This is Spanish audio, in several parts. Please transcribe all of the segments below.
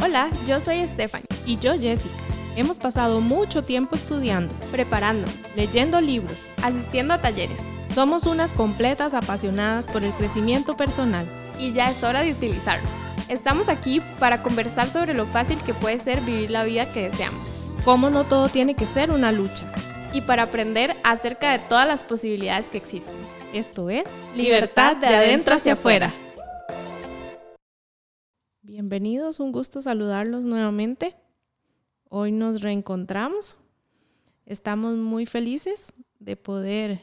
Hola, yo soy Stephanie. Y yo Jessica. Hemos pasado mucho tiempo estudiando, preparando, leyendo libros, asistiendo a talleres. Somos unas completas apasionadas por el crecimiento personal. Y ya es hora de utilizarlo. Estamos aquí para conversar sobre lo fácil que puede ser vivir la vida que deseamos. Cómo no todo tiene que ser una lucha. Y para aprender acerca de todas las posibilidades que existen. Esto es Libertad de adentro hacia afuera. Bienvenidos, un gusto saludarlos nuevamente. Hoy nos reencontramos. Estamos muy felices de poder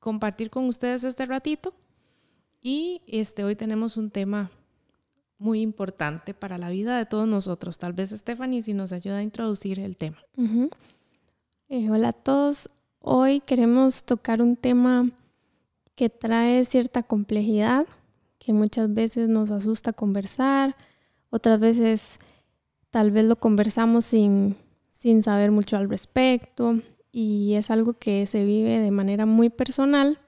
compartir con ustedes este ratito y este hoy tenemos un tema muy importante para la vida de todos nosotros. Tal vez Stephanie si nos ayuda a introducir el tema. Eh, hola a todos. Hoy queremos tocar un tema que trae cierta complejidad, que muchas veces nos asusta conversar, otras veces tal vez lo conversamos sin, sin saber mucho al respecto y es algo que se vive de manera muy personal,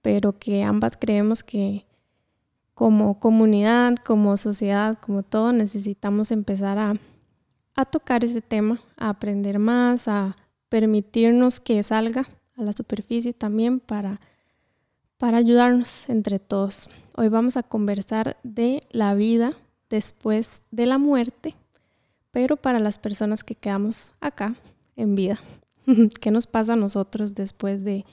pero que ambas creemos que como comunidad, como sociedad, como todo, necesitamos empezar a, a tocar ese tema, a aprender más, a permitirnos que salga a la superficie también para, para ayudarnos entre todos. Hoy vamos a conversar de la vida después de la muerte, pero para las personas que quedamos acá en vida. ¿Qué nos pasa a nosotros después de,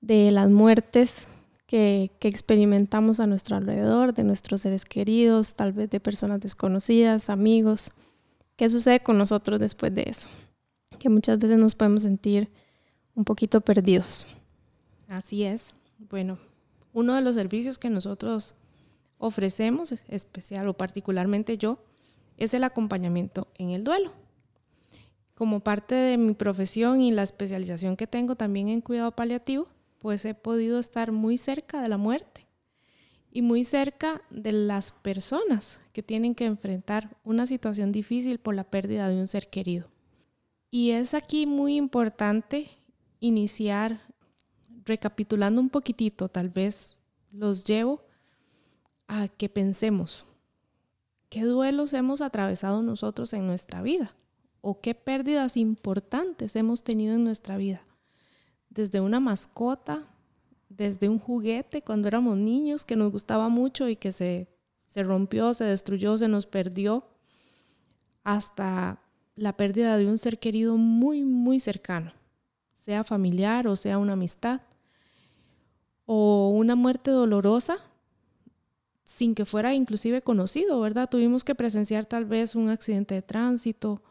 de las muertes que, que, experimentamos a nuestro alrededor, de nuestros seres queridos, tal vez de personas desconocidas, amigos? ¿Qué sucede con nosotros después de eso? Que muchas veces nos podemos sentir un poquito perdidos. Así es. Bueno, uno de los servicios que nosotros ofrecemos, especial o particularmente yo, es el acompañamiento en el duelo. Como parte de mi profesión y la especialización que tengo también en cuidado paliativo, pues he podido estar muy cerca de la muerte y muy cerca de las personas que tienen que enfrentar una situación difícil por la pérdida de un ser querido. Y es aquí muy importante iniciar recapitulando un poquitito, tal vez los llevo a que pensemos qué duelos hemos atravesado nosotros en nuestra vida o qué pérdidas importantes hemos tenido en nuestra vida. Desde una mascota, desde un juguete cuando éramos niños que nos gustaba mucho y que se, se rompió, se destruyó, se nos perdió, hasta la pérdida de un ser querido muy, muy cercano, sea familiar o sea una amistad, o una muerte dolorosa sin que fuera inclusive conocido, ¿verdad? Tuvimos que presenciar tal vez un accidente de tránsito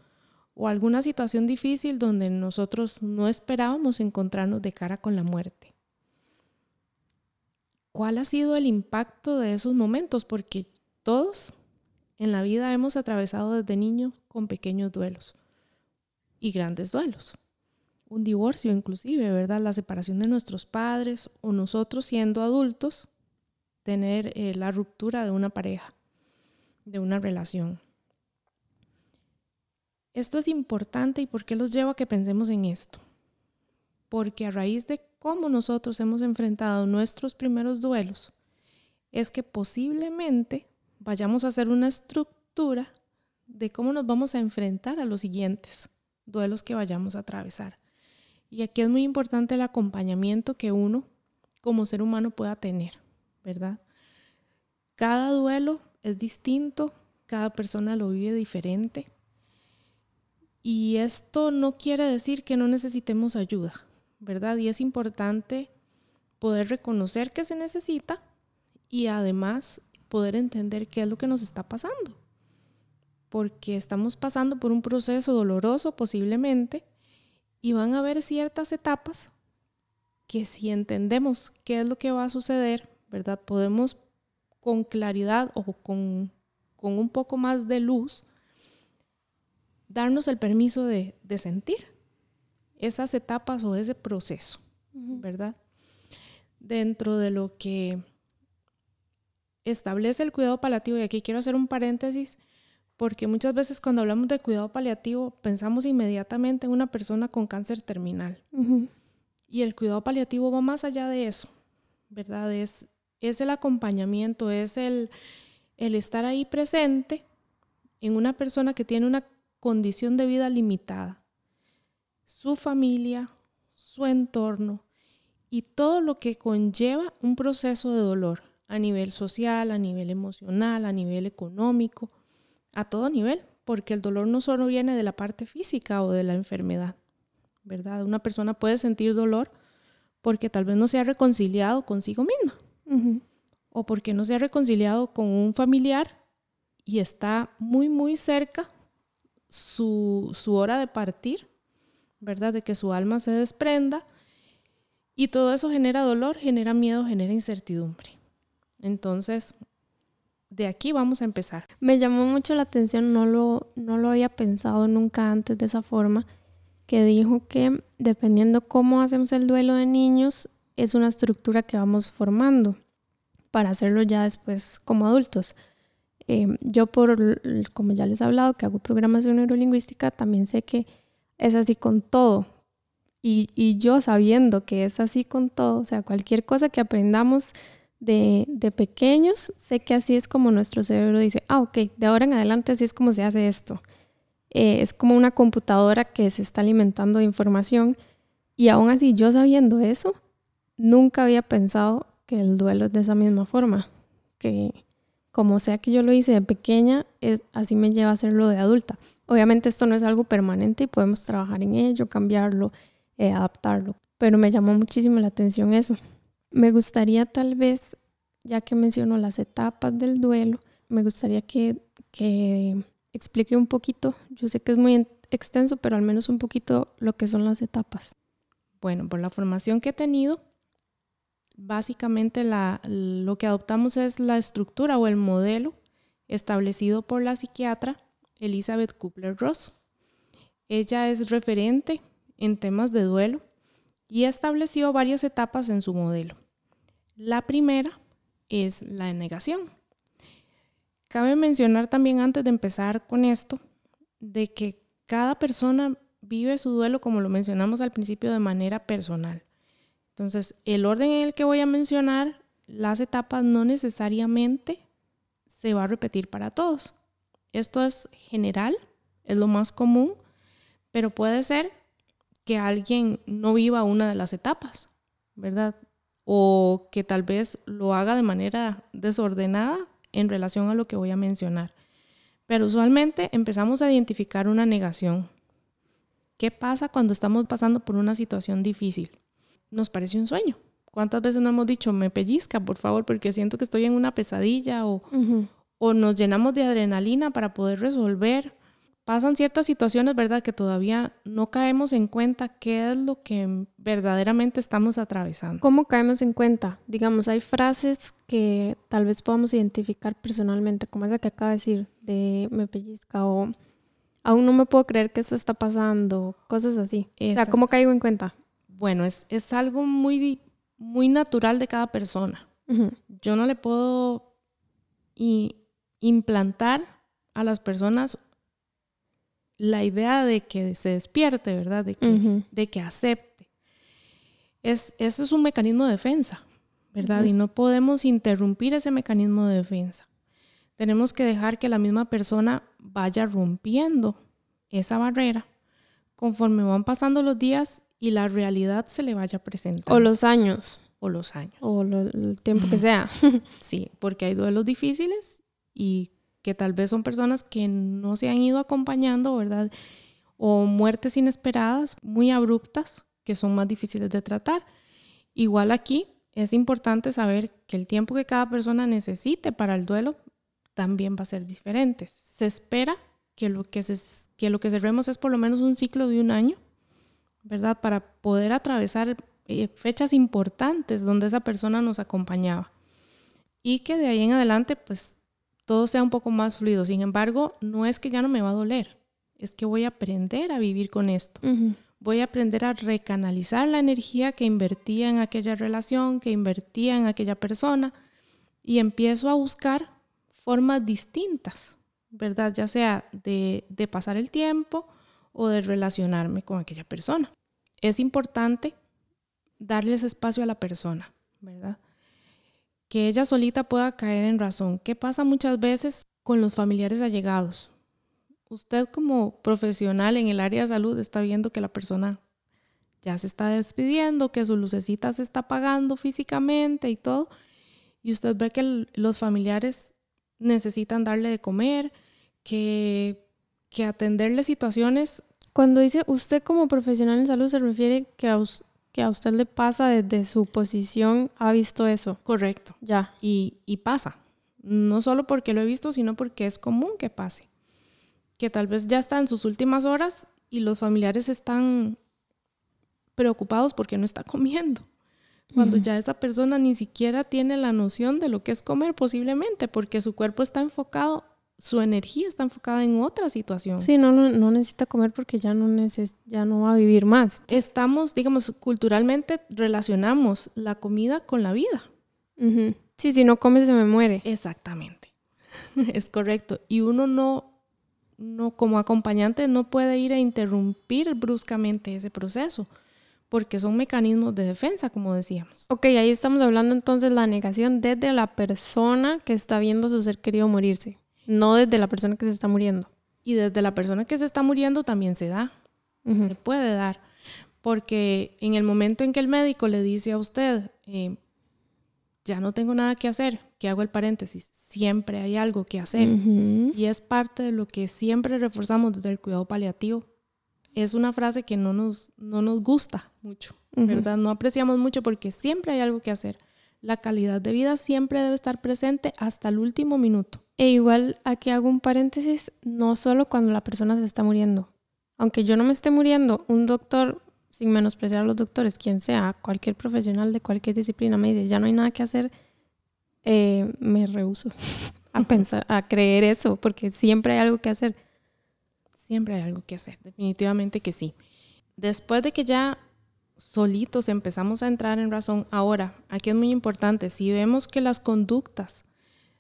o alguna situación difícil donde nosotros no esperábamos encontrarnos de cara con la muerte. ¿Cuál ha sido el impacto de esos momentos? Porque todos en la vida hemos atravesado desde niños con pequeños duelos y grandes duelos. Un divorcio inclusive, ¿verdad? La separación de nuestros padres o nosotros siendo adultos tener eh, la ruptura de una pareja, de una relación. Esto es importante y ¿por qué los llevo a que pensemos en esto? Porque a raíz de cómo nosotros hemos enfrentado nuestros primeros duelos, es que posiblemente vayamos a hacer una estructura de cómo nos vamos a enfrentar a los siguientes duelos que vayamos a atravesar. Y aquí es muy importante el acompañamiento que uno como ser humano pueda tener. ¿Verdad? Cada duelo es distinto, cada persona lo vive diferente. Y esto no quiere decir que no necesitemos ayuda, ¿verdad? Y es importante poder reconocer que se necesita y además poder entender qué es lo que nos está pasando. Porque estamos pasando por un proceso doloroso posiblemente y van a haber ciertas etapas que si entendemos qué es lo que va a suceder, ¿verdad? Podemos con claridad o con, un poco más de luz darnos el permiso de, sentir esas etapas o ese proceso, ¿verdad? Dentro de lo que establece el cuidado paliativo, y aquí quiero hacer un paréntesis, porque muchas veces cuando hablamos de cuidado paliativo pensamos inmediatamente en una persona con cáncer terminal. Y el cuidado paliativo va más allá de eso, ¿verdad? Es es el acompañamiento, es el, el estar ahí presente en una persona que tiene una condición de vida limitada, su familia, su entorno y todo lo que conlleva un proceso de dolor a nivel social, a nivel emocional, a nivel económico, a todo nivel, porque el dolor no solo viene de la parte física o de la enfermedad, ¿verdad? Una persona puede sentir dolor porque tal vez no se ha reconciliado consigo misma o porque no se ha reconciliado con un familiar y está muy, muy cerca su, su hora de partir, ¿verdad? De que su alma se desprenda. Y todo eso genera dolor, genera miedo, genera incertidumbre. Entonces, de aquí vamos a empezar. Me llamó mucho la atención, no lo, no lo había pensado nunca antes de esa forma, que dijo que dependiendo cómo hacemos el duelo de niños, es una estructura que vamos formando para hacerlo ya después como adultos. Em, yo por, como ya les he hablado, que hago programación neurolingüística, también sé que es así con todo. Y, y, yo sabiendo que es así con todo, o sea, cualquier cosa que aprendamos de, de, pequeños, sé que así es como nuestro cerebro dice, ah, ok, de ahora en adelante así es como se hace esto. Eh, es como una computadora que se está alimentando de información y aún así yo sabiendo eso, nunca había pensado que el duelo es de esa misma forma, que como sea que yo lo hice de pequeña, es, así me lleva a hacerlo de adulta. Obviamente esto no es algo permanente y podemos trabajar en ello, cambiarlo, eh, adaptarlo, pero me llamó muchísimo la atención eso. Me gustaría tal vez, ya que menciono las etapas del duelo, me gustaría que, que explique un poquito, yo sé que es muy extenso, pero al menos un poquito lo que son las etapas. Bueno, por la formación que he tenido, básicamente lo que adoptamos es la estructura o el modelo establecido por la psiquiatra Elizabeth Kubler-Ross. Ella es referente en temas de duelo y estableció varias etapas en su modelo. La primera es la negación. Cabe mencionar también antes de empezar con esto, de que cada persona vive su duelo, como lo mencionamos al principio, de manera personal. Entonces, el orden en el que voy a mencionar las etapas no necesariamente se va a repetir para todos. Esto es general, es lo más común, pero puede ser que alguien no viva una de las etapas, ¿verdad? O que tal vez lo haga de manera desordenada en relación a lo que voy a mencionar. Pero usualmente empezamos a identificar una negación. ¿Qué pasa cuando estamos pasando por una situación difícil? Nos parece un sueño. ¿Cuántas veces no hemos dicho, me pellizca, por favor, porque siento que estoy en una pesadilla o, o nos llenamos de adrenalina para poder resolver? Pasan ciertas situaciones, ¿verdad? Que todavía no caemos en cuenta qué es lo que verdaderamente estamos atravesando. ¿Cómo caemos en cuenta? Digamos, hay frases que tal vez podamos identificar personalmente, como esa que acaba de decir, de me pellizca o aún no me puedo creer que eso está pasando, cosas así. O sea, ¿cómo caigo en cuenta? Bueno, es, es algo muy, muy natural de cada persona. Yo no le puedo implantar a las personas la idea de que se despierte, ¿verdad? De que, de que acepte. Es, ese es un mecanismo de defensa, ¿verdad? Y no podemos interrumpir ese mecanismo de defensa. Tenemos que dejar que la misma persona vaya rompiendo esa barrera conforme van pasando los días y la realidad se le vaya presentando. O los años. O los años. O el tiempo que sea. sí, porque hay duelos difíciles y que tal vez son personas que no se han ido acompañando, ¿verdad? O muertes inesperadas, muy abruptas, que son más difíciles de tratar. Igual aquí es importante saber que el tiempo que cada persona necesite para el duelo también va a ser diferente. Se espera que lo que, se, que lo que cerremos es por lo menos un ciclo de un año ¿verdad? Para poder atravesar eh, fechas importantes donde esa persona nos acompañaba. Y que de ahí en adelante, pues, todo sea un poco más fluido. Sin embargo, no es que ya no me va a doler, es que voy a aprender a vivir con esto. Voy a aprender a recanalizar la energía que invertía en aquella relación, que invertía en aquella persona, y empiezo a buscar formas distintas, ¿verdad? Ya sea de, de pasar el tiempo o de relacionarme con aquella persona es importante darles espacio a la persona, ¿verdad? Que ella solita pueda caer en razón. ¿Qué pasa muchas veces con los familiares allegados? usted como profesional en el área de salud está viendo que la persona ya se está despidiendo, que su lucecita se está apagando físicamente y todo, y usted ve que los familiares necesitan darle de comer, que, que atenderle situaciones. Cuando dice usted como profesional en salud se refiere que a, que a usted le pasa desde su posición, ha visto eso. Correcto. Ya. Y, y pasa. No solo porque lo he visto, sino porque es común que pase. Que tal vez ya está en sus últimas horas y los familiares están preocupados porque no está comiendo. Cuando ya esa persona ni siquiera tiene la noción de lo que es comer posiblemente, porque su cuerpo está enfocado, su energía está enfocada en otra situación. Sí, no, no, necesita comer porque ya no, ya no va a vivir más. Estamos, digamos, culturalmente relacionamos la comida con la vida. Sí, si no come se me muere. Exactamente. es correcto. Y uno no, no, como acompañante, no puede ir a interrumpir bruscamente ese proceso porque son mecanismos de defensa, como decíamos. Ok, ahí estamos hablando entonces de la negación desde la persona que está viendo a su ser querido morirse, no desde la persona que se está muriendo. Y desde la persona que se está muriendo también se da, se puede dar, porque en el momento en que el médico le dice a usted, eh, ya no tengo nada que hacer, que hago el paréntesis, siempre hay algo que hacer. Y es parte de lo que siempre reforzamos desde el cuidado paliativo, es una frase que no nos, no nos gusta mucho, ¿verdad? No apreciamos mucho porque siempre hay algo que hacer. La calidad de vida siempre debe estar presente hasta el último minuto. E igual aquí hago un paréntesis, no solo cuando la persona se está muriendo. Aunque yo no me esté muriendo, un doctor, sin menospreciar a los doctores, quien sea, cualquier profesional de cualquier disciplina, me dice, ya no hay nada que hacer, eh, me rehuso a pensar, a creer eso, porque siempre hay algo que hacer Siempre hay algo que hacer, definitivamente que sí. Después de que ya solitos empezamos a entrar en razón, ahora, aquí es muy importante, si vemos que las conductas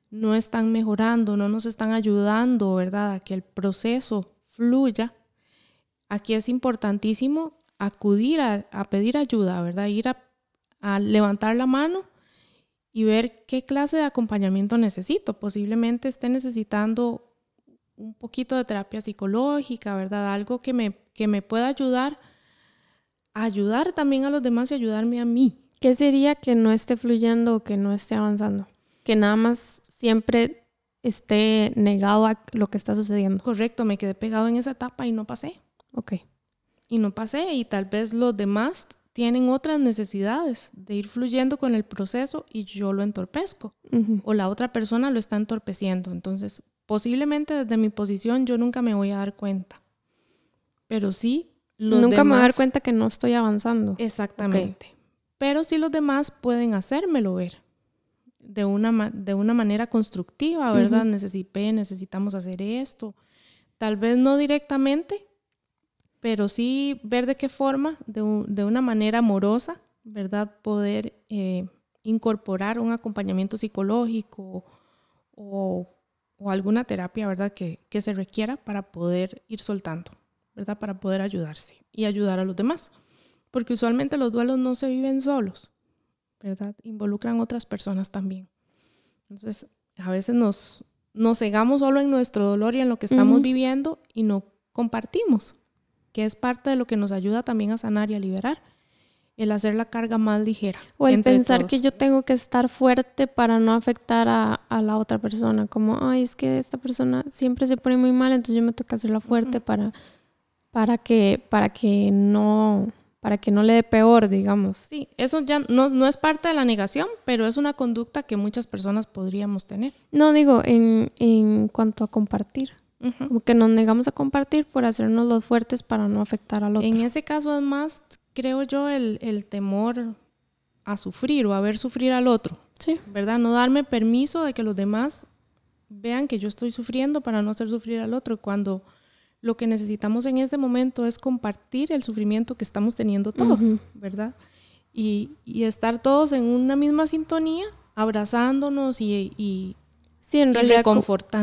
no están mejorando, no nos están ayudando, ¿verdad? A que el proceso fluya, aquí es importantísimo acudir a, pedir ayuda, ¿verdad? Ir a, a levantar la mano y ver qué clase de acompañamiento necesito. Posiblemente esté necesitando un poquito de terapia psicológica, ¿verdad? Algo que me, que me pueda ayudar, ayudar también a los demás y ayudarme a mí. ¿Qué sería que no esté fluyendo o que no esté avanzando? Que nada más siempre esté negado a lo que está sucediendo. Correcto, me quedé pegado en esa etapa y no pasé. Ok. Y no pasé y tal vez los demás tienen otras necesidades de ir fluyendo con el proceso y yo lo entorpezco. O la otra persona lo está entorpeciendo. Entonces, posiblemente desde mi posición yo nunca me voy a dar cuenta. Pero sí, nunca me voy a dar cuenta que no estoy avanzando. Exactamente. Pero sí los demás pueden hacérmelo ver de una, de una manera constructiva, ¿verdad? necesitamos hacer esto. Tal vez no directamente, pero sí ver de qué forma, de, una manera amorosa, ¿verdad? Poder eh, incorporar un acompañamiento psicológico o o alguna terapia, ¿verdad? Que, que se requiera para poder ir soltando, ¿verdad? Para poder ayudarse y ayudar a los demás. Porque usualmente los duelos no se viven solos, ¿verdad? Involucran otras personas también. Entonces, a veces nos, nos cegamos solo en nuestro dolor y en lo que estamos viviendo y no compartimos, que es parte de lo que nos ayuda también a sanar y a liberar el hacer la carga más ligera. O el pensar que yo tengo que estar fuerte para no afectar a, la otra persona, como, ay, es que esta persona siempre se pone muy mal, entonces yo me toca hacerla fuerte para, para, que, para, que no, para que no le dé peor, digamos. Sí, eso ya no, no es parte de la negación, pero es una conducta que muchas personas podríamos tener. No, digo, en, en cuanto a compartir. Como que nos negamos a compartir por hacernos los fuertes para no afectar al otro. En ese caso es más creo yo, el, temor a sufrir o a ver sufrir al otro. Sí. ¿Verdad? No darme permiso de que los demás vean que yo estoy sufriendo para no hacer sufrir al otro. Cuando lo que necesitamos en este momento es compartir el sufrimiento que estamos teniendo todos, ¿verdad? Y, estar todos en una misma sintonía, abrazándonos y, y sí, en realidad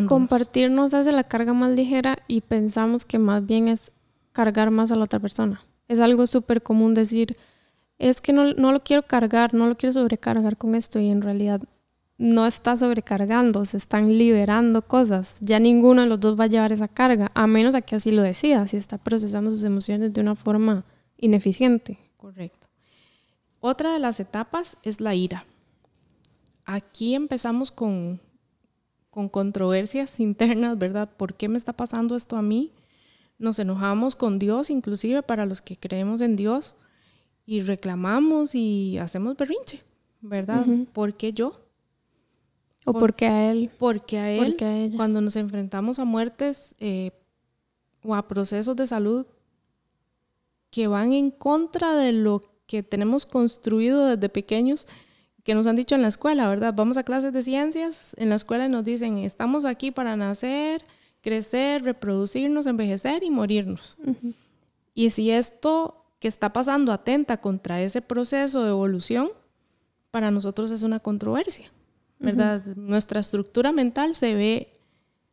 compartir nos hace la carga más ligera y pensamos que más bien es cargar más a la otra persona. Es algo súper común decir, es que no, lo quiero cargar, no lo quiero sobrecargar con esto y en realidad no está sobrecargando, se están liberando cosas. Ya ninguno de los dos va a llevar esa carga, a menos a que así lo decida, si está procesando sus emociones de una forma ineficiente. Correcto. Otra de las etapas es la ira. Aquí empezamos con, con controversias internas, ¿verdad? ¿Por qué me está pasando esto a mí? Nos enojamos con Dios, inclusive para los que creemos en Dios, y reclamamos y hacemos berrinche, ¿verdad? ¿Por qué yo? ¿O por, qué a él? Porque a él, a ella? cuando nos enfrentamos a muertes eh, o a procesos de salud que van en contra de lo que tenemos construido desde pequeños, que nos han dicho en la escuela, ¿verdad? Vamos a clases de ciencias, en la escuela nos dicen, estamos aquí para nacer, crecer, reproducirnos, envejecer y morirnos. Y si esto que está pasando atenta contra ese proceso de evolución, para nosotros es una controversia. ¿Verdad? Nuestra estructura mental se ve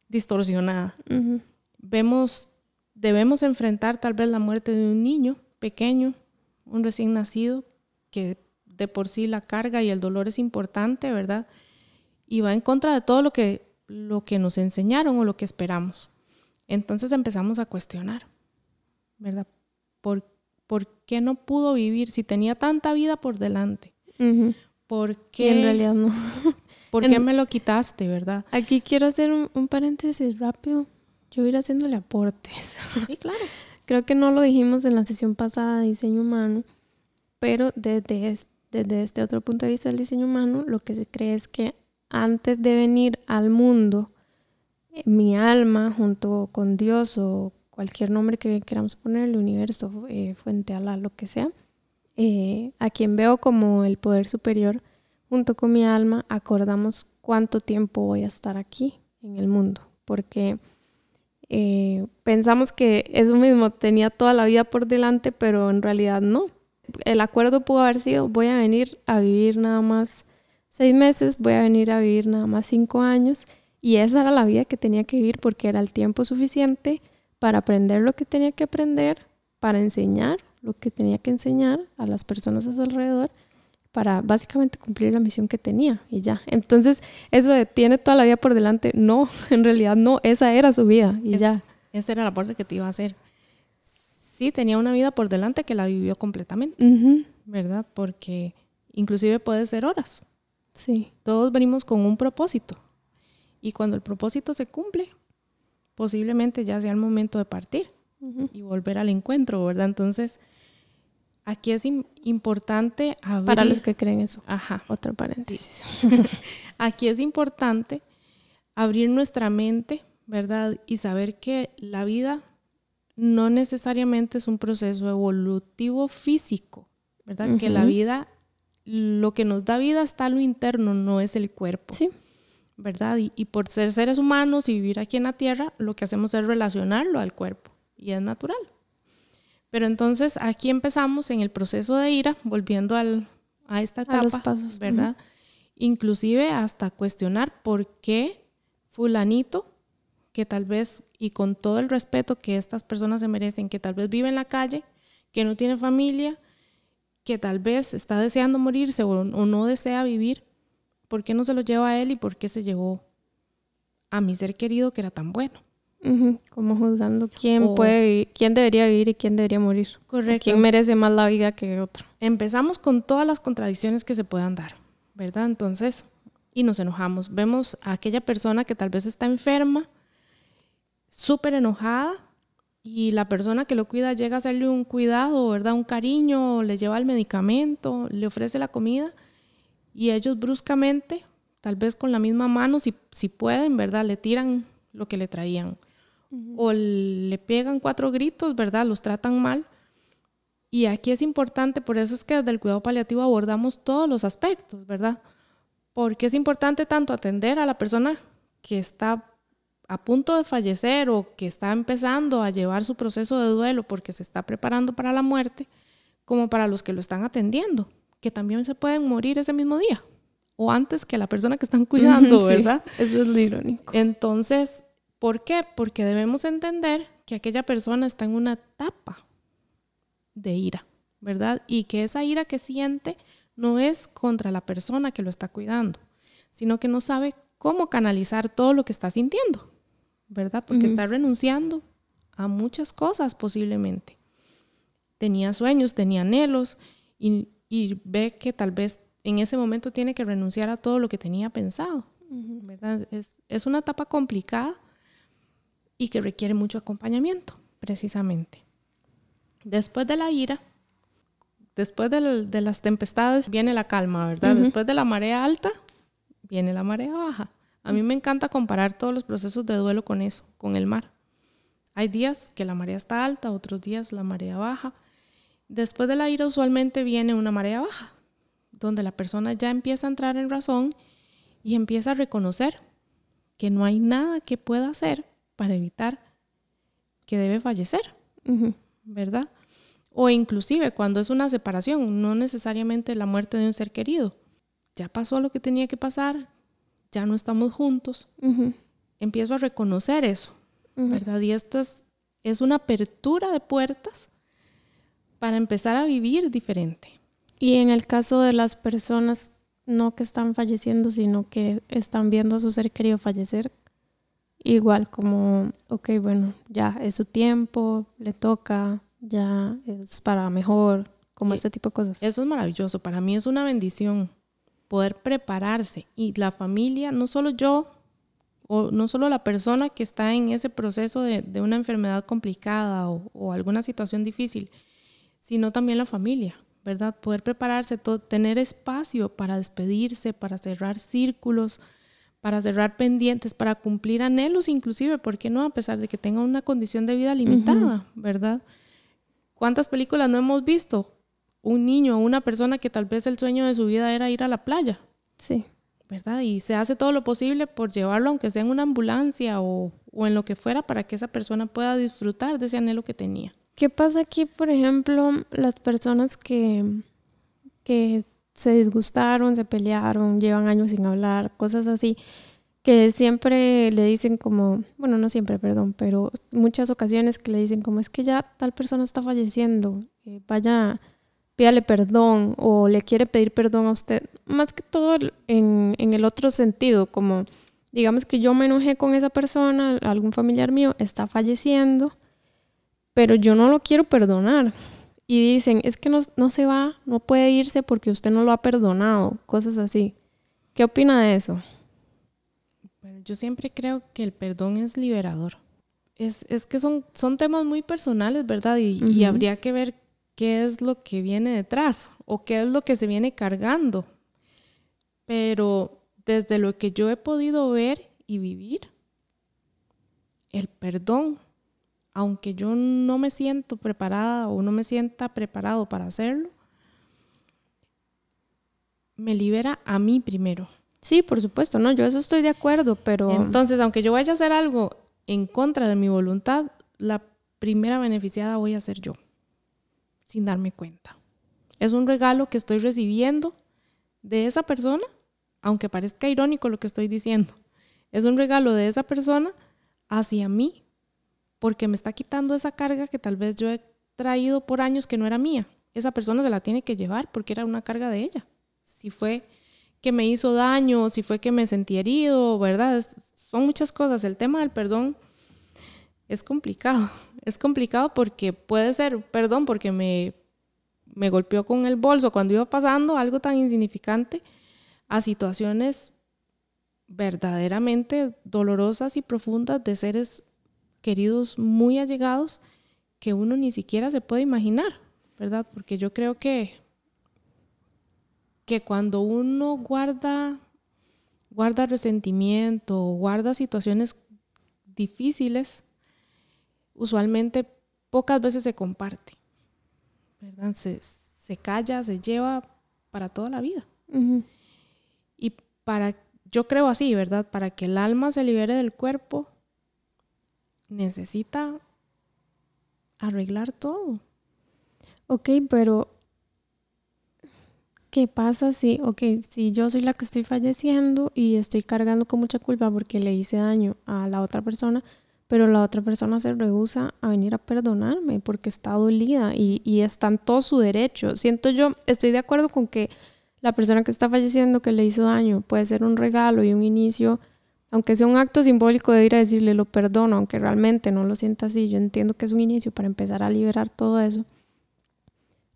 distorsionada. Vemos, debemos enfrentar tal vez la muerte de un niño pequeño, un recién nacido, que de por sí la carga y el dolor es importante, ¿verdad? Y va en contra de todo lo que, lo que nos enseñaron o lo que esperamos. Entonces empezamos a cuestionar, ¿verdad? ¿Por, ¿por qué no pudo vivir si tenía tanta vida por delante? ¿Por qué? en realidad no. ¿Por qué me lo quitaste, verdad? Aquí quiero hacer un, paréntesis rápido. Yo voy a ir haciéndole aportes. Sí, claro. Creo que no lo dijimos en la sesión pasada de diseño humano, pero desde, desde este otro punto de vista del diseño humano, lo que se cree es que antes de venir al mundo, eh, mi alma junto con Dios o cualquier nombre que queramos ponerle, universo, eh, fuente, ala, lo que sea, eh, a quien veo como el poder superior, junto con mi alma, acordamos cuánto tiempo voy a estar aquí en el mundo, porque eh, pensamos que eso mismo tenía toda la vida por delante, pero en realidad no. El acuerdo pudo haber sido, voy a venir a vivir nada más seis meses, voy a venir a vivir nada más cinco años, y esa era la vida que tenía que vivir porque era el tiempo suficiente para aprender lo que tenía que aprender, para enseñar lo que tenía que enseñar a las personas a su alrededor para básicamente cumplir la misión que tenía y ya. Entonces, eso de tiene toda la vida por delante, no, en realidad no, esa era su vida y ya. Esa era la parte que te iba a hacer. Sí, tenía una vida por delante que la vivió completamente, ¿verdad? Porque inclusive puede ser horas. Sí. Todos venimos con un propósito y cuando el propósito se cumple, posiblemente ya sea el momento de partir y volver al encuentro, ¿verdad? Entonces, Aquí es importante Para los que creen eso. Ajá. Otro paréntesis. Aquí es importante abrir nuestra mente, ¿verdad? Y saber que la vida no necesariamente es un proceso evolutivo físico, ¿verdad? Que la vida, lo que nos da vida está lo interno, no es el cuerpo. Sí. ¿Verdad? Y, y por ser seres humanos y vivir aquí en la Tierra, lo que hacemos es relacionarlo al cuerpo. Y es natural. Pero entonces aquí empezamos en el proceso de ira, volviendo al, a esta etapa, ¿verdad? Inclusive hasta cuestionar por qué fulanito, que tal vez, y con todo el respeto que estas personas se merecen, que tal vez vive en la calle, que no tiene familia, que tal vez está deseando morirse o, no desea vivir, ¿por qué no se lo lleva a él y por qué se llevó a mi ser querido que era tan bueno? Como juzgando quién puede quién debería vivir y quién debería morir. Correcto. quién merece más la vida que otro. Empezamos con todas las contradicciones que se puedan dar, ¿verdad? Entonces, y nos enojamos. Vemos a aquella persona que tal vez está enferma, súper enojada, y la persona que lo cuida llega a hacerle un cuidado, ¿verdad? Un cariño, le lleva el medicamento, le ofrece la comida, y ellos bruscamente, tal vez con la misma mano, si, si pueden, ¿verdad? Le tiran lo que le traían o le pegan cuatro gritos, ¿verdad? Los tratan mal. Y aquí es importante, por eso es que desde el cuidado paliativo abordamos todos los aspectos, ¿verdad? Porque es importante tanto atender a la persona que está a punto de fallecer o que está empezando a llevar su proceso de duelo porque se está preparando para la muerte, como para los que lo están atendiendo, que también se pueden morir ese mismo día o antes que la persona que están cuidando, ¿verdad? eso es lo irónico. Entonces, ¿Por qué? Porque debemos entender que aquella persona está en una etapa de ira, ¿verdad? Y que esa ira que siente no es contra la persona que lo está cuidando, sino que no sabe cómo canalizar todo lo que está sintiendo, ¿verdad? Porque está renunciando a muchas cosas posiblemente. Tenía sueños, tenía anhelos y, ve que tal vez en ese momento tiene que renunciar a todo lo que tenía pensado, ¿verdad? Es, es una etapa complicada y que requiere mucho acompañamiento, precisamente. Después de la ira, después de, las tempestades viene la calma, ¿verdad? Después de la marea alta viene la marea baja. A mí me encanta comparar todos los procesos de duelo con eso, con el mar. Hay días que la marea está alta, otros días la marea baja. Después de la ira usualmente viene una marea baja, donde la persona ya empieza a entrar en razón y empieza a reconocer que no hay nada que pueda hacer para evitar que debe fallecer, ¿verdad? O inclusive cuando es una separación, no necesariamente la muerte de un ser querido. Ya pasó lo que tenía que pasar, ya no estamos juntos. Empiezo a reconocer eso, ¿verdad? Y esto es, es una apertura de puertas para empezar a vivir diferente. Y en el caso de las personas no que están falleciendo, sino que están viendo a su ser querido fallecer, igual como, ok, bueno, ya es su tiempo, le toca, ya es para mejor, como ese tipo de cosas. Eso es maravilloso, para mí es una bendición poder prepararse y la familia, no solo yo, o no solo la persona que está en ese proceso de, una enfermedad complicada o, alguna situación difícil, sino también la familia, ¿verdad? Poder prepararse, tener espacio para despedirse, para cerrar círculos, para cerrar pendientes, para cumplir anhelos inclusive, ¿por qué no? A pesar de que tenga una condición de vida limitada, ¿verdad? ¿Cuántas películas no hemos visto? Un niño o una persona que tal vez el sueño de su vida era ir a la playa. Sí. ¿Verdad? Y se hace todo lo posible por llevarlo, aunque sea en una ambulancia o, en lo que fuera, para que esa persona pueda disfrutar de ese anhelo que tenía. ¿Qué pasa aquí, por ejemplo, las personas que, que se disgustaron, se pelearon, llevan años sin hablar, cosas así? que siempre le dicen como, bueno, no siempre, perdón, pero muchas ocasiones que le dicen como es que ya tal persona está falleciendo, eh, vaya, pídale perdón o le quiere pedir perdón a usted, más que todo en, en, el otro sentido, como digamos que yo me enojé con esa persona, algún familiar mío está falleciendo, pero yo no lo quiero perdonar. Y dicen, es que no, no se va, no puede irse porque usted no lo ha perdonado, cosas así. ¿Qué opina de eso? yo siempre creo que el perdón es liberador. Es, que son, son temas muy personales, ¿verdad? Y, habría que ver qué es lo que viene detrás o qué es lo que se viene cargando. Pero desde lo que yo he podido ver y vivir, el perdón, aunque yo no me siento preparada o no me sienta preparado para hacerlo, me libera a mí primero. Sí, por supuesto, no, yo eso estoy de acuerdo, pero... Entonces, aunque yo vaya a hacer algo en contra de mi voluntad, la primera beneficiada voy a ser yo, sin darme cuenta. Es un regalo que estoy recibiendo de esa persona, aunque parezca irónico lo que estoy diciendo. Es un regalo de esa persona hacia mí, porque me está quitando esa carga que tal vez yo he traído por años que no era mía. Esa persona se la tiene que llevar porque era una carga de ella. Si fue que me hizo daño, si fue que me sentí herido, ¿verdad? son muchas cosas. El tema del perdón es complicado. Es complicado porque puede ser perdón porque me, me golpeó con el bolso cuando iba pasando algo tan insignificante a situaciones verdaderamente dolorosas y profundas de seres queridos muy allegados que uno ni siquiera se puede imaginar, ¿verdad? Porque yo creo que que cuando uno guarda, guarda resentimiento, guarda situaciones difíciles, usualmente pocas veces se comparte, ¿verdad? Se, calla, se lleva para toda la vida. Y para, yo creo así, ¿verdad? Para que el alma se libere del cuerpo, necesita arreglar todo. Ok, pero ¿qué pasa si, ok, si yo soy la que estoy falleciendo y estoy cargando con mucha culpa porque le hice daño a la otra persona, pero la otra persona se rehúsa a venir a perdonarme porque está dolida y, y está en todo su derecho? Siento yo, estoy de acuerdo con que la persona que está falleciendo que le hizo daño puede ser un regalo y un inicio, aunque sea un acto simbólico de ir a decirle lo perdono, aunque realmente no lo sienta así, yo entiendo que es un inicio para empezar a liberar todo eso.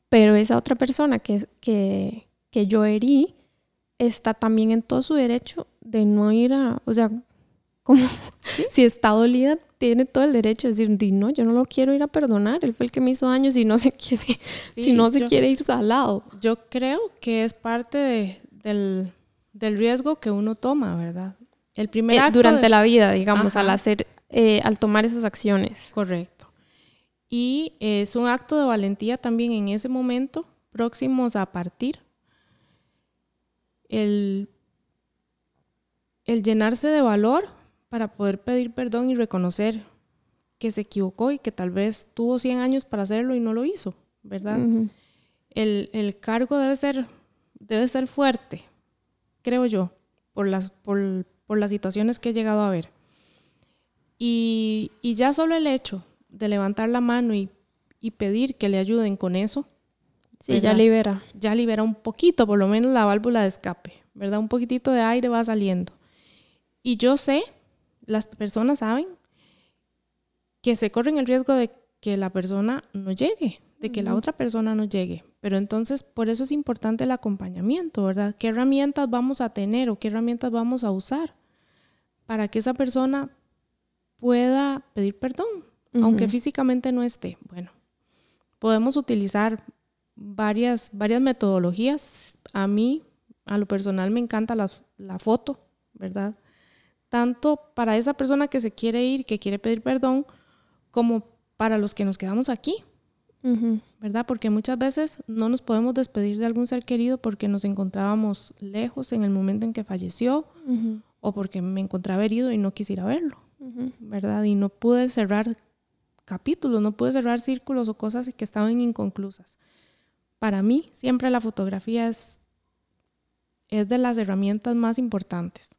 Pero esa otra persona que, que, que yo herí está también en todo su derecho de no ir a, o sea, como si está dolida, tiene todo el derecho de decir, no, yo no lo quiero ir a perdonar, él fue el que me hizo años y no se quiere, si no se quiere ir salado. Yo creo que es parte del, riesgo que uno toma, ¿verdad? El primer eh, durante la vida, digamos, al hacer, eh, al tomar esas acciones. Correcto. Y es un acto de valentía también en ese momento, próximos a partir. El, el llenarse de valor para poder pedir perdón y reconocer que se equivocó y que tal vez tuvo 100 años para hacerlo y no lo hizo, ¿verdad? el, cargo debe ser, debe ser fuerte, creo yo, por las, por, las situaciones que he llegado a ver. Y, ya solo el hecho de levantar la mano y, pedir que le ayuden con eso, sí, ya libera. Ya libera un poquito, por lo menos la válvula de escape, ¿verdad? Un poquitito de aire va saliendo. Y yo sé las personas saben que se corren el riesgo de que la persona no llegue, de que la otra persona no llegue. Pero entonces, por eso es importante el acompañamiento, ¿verdad? ¿Qué herramientas vamos a tener o qué herramientas vamos a usar para que esa persona pueda pedir perdón, aunque físicamente no esté? Bueno, podemos utilizar varias, varias metodologías. A mí, a lo personal, me encanta la, la foto, ¿verdad? tanto para esa persona que se quiere ir, que quiere pedir perdón, como para los que nos quedamos aquí, ¿verdad? Porque muchas veces no nos podemos despedir de algún ser querido porque nos encontrábamos lejos en el momento en que falleció o porque me encontraba herido y no quisiera verlo, ¿verdad? Y no pude cerrar capítulos, no pude cerrar círculos o cosas que estaban inconclusas. Para mí, siempre la fotografía es, es de las herramientas más importantes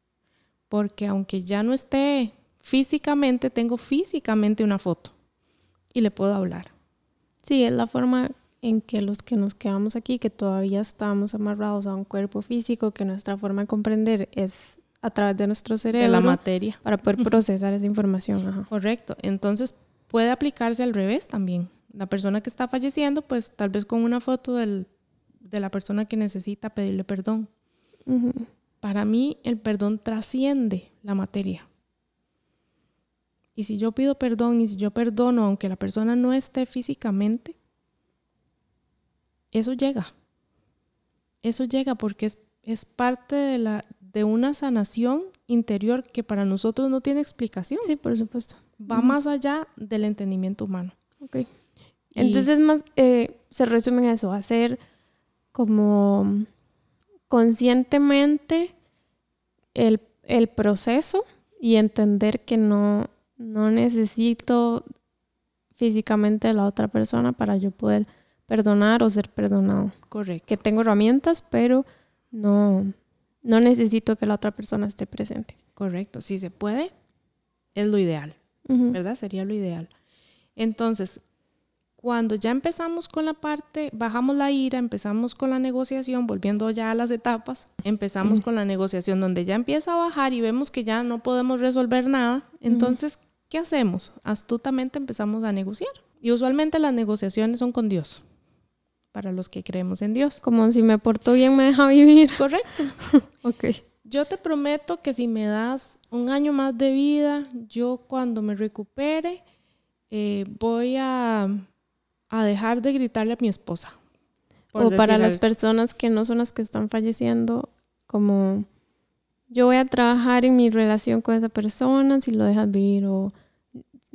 porque aunque ya no esté físicamente, tengo físicamente una foto y le puedo hablar. Sí, es la forma en que los que nos quedamos aquí, que todavía estamos amarrados a un cuerpo físico, que nuestra forma de comprender es a través de nuestro cerebro. De la materia. Para poder procesar esa información. Correcto. Entonces puede aplicarse al revés también. La persona que está falleciendo, pues tal vez con una foto de la persona que necesita pedirle perdón. Para mí el perdón trasciende la materia. Y si yo pido perdón y si yo perdono aunque la persona no esté físicamente, eso llega. Eso llega porque es, parte de, la, de una sanación interior que para nosotros no tiene explicación. Sí, por supuesto. Va más allá del entendimiento humano. Ok. Entonces, más, eh, se resume en eso, hacer como conscientemente el, proceso y entender que no, no necesito físicamente a la otra persona para yo poder perdonar o ser perdonado. Correcto. Que tengo herramientas, pero no, no necesito que la otra persona esté presente. Correcto. Si se puede, es lo ideal, ¿verdad? Sería lo ideal. Entonces, cuando ya empezamos con la parte, bajamos la ira, empezamos con la negociación, volviendo ya a las etapas, empezamos con la negociación donde ya empieza a bajar y vemos que ya no podemos resolver nada, entonces, ¿qué hacemos? Astutamente empezamos a negociar. Y usualmente las negociaciones son con Dios, para los que creemos en Dios. Como si me porto bien, me deja vivir. Correcto. ok. Yo te prometo que si me das un año más de vida, yo cuando me recupere, eh, voy a a dejar de gritarle a mi esposa. O para las personas que no son las que están falleciendo, como yo voy a trabajar en mi relación con esa persona si lo dejas vivir o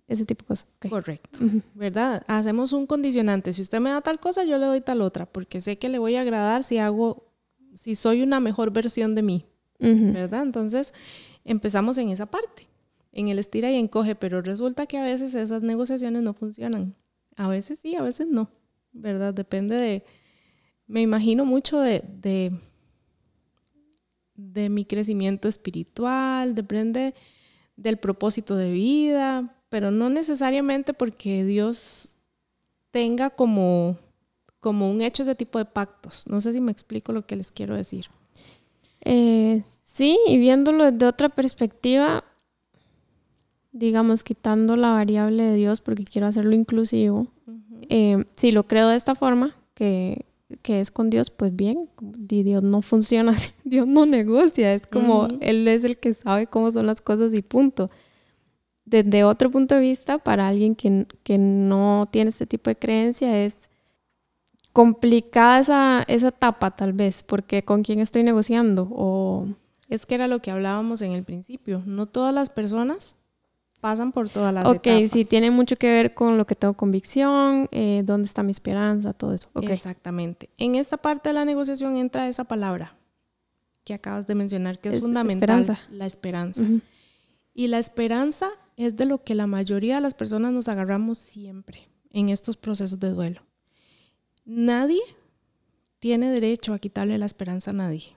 ese tipo de cosas. Correcto, ¿verdad? Hacemos un condicionante. Si usted me da tal cosa, yo le doy tal otra, porque sé que le voy a agradar si hago, si soy una mejor versión de mí, ¿verdad? Entonces empezamos en esa parte, en el estira y encoge, pero resulta que a veces esas negociaciones no funcionan. A veces sí, a veces no, ¿verdad? Depende de, me imagino mucho de, de, de mi crecimiento espiritual, depende del propósito de vida, pero no necesariamente porque Dios tenga como, como un hecho ese tipo de pactos. No sé si me explico lo que les quiero decir. Eh, sí, y viéndolo desde otra perspectiva, digamos, quitando la variable de Dios porque quiero hacerlo inclusivo, eh, si lo creo de esta forma, que, que, es con Dios, pues bien, Dios no funciona así, Dios no negocia, es como Él es el que sabe cómo son las cosas y punto. Desde otro punto de vista, para alguien que, que no tiene este tipo de creencia, es complicada esa, esa etapa tal vez, porque con quién estoy negociando o... Es que era lo que hablábamos en el principio, no todas las personas pasan por todas las etapas. Ok, sí, tiene mucho que ver con lo que tengo convicción, eh, dónde está mi esperanza, todo eso. Exactamente. En esta parte de la negociación entra esa palabra que acabas de mencionar, que es, fundamental, la esperanza. Y la esperanza es de lo que la mayoría de las personas nos agarramos siempre en estos procesos de duelo. Nadie tiene derecho a quitarle la esperanza a nadie.